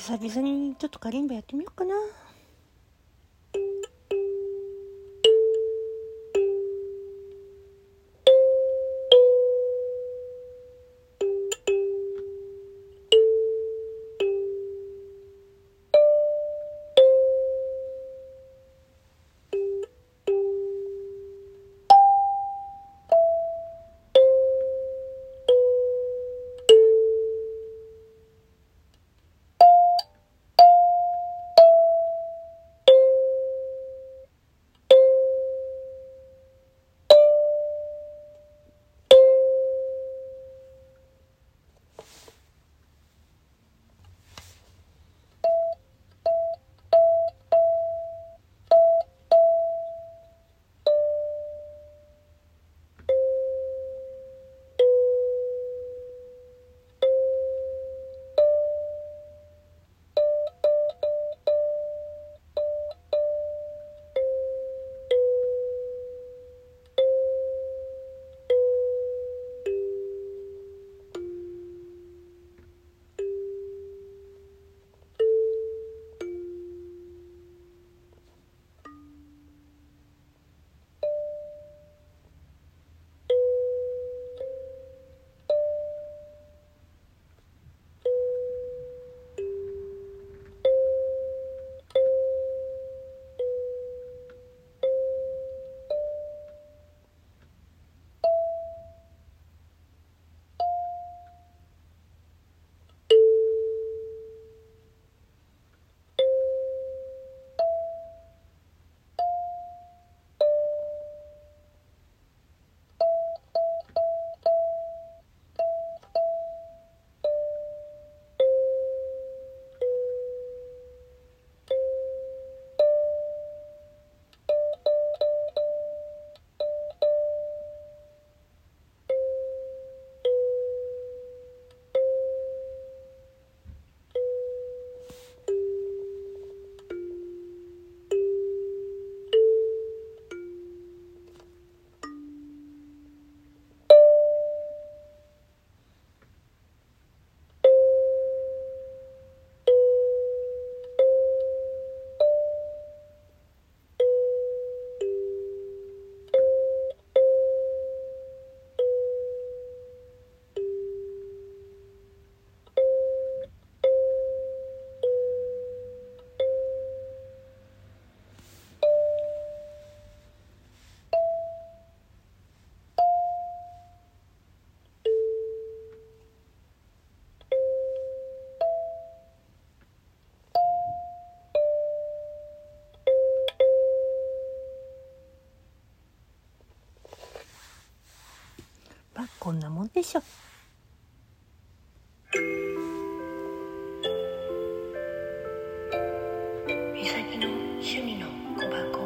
久々にちょっとカリンバやってみようかな。あこんなもんでしょ。美咲の趣味の小箱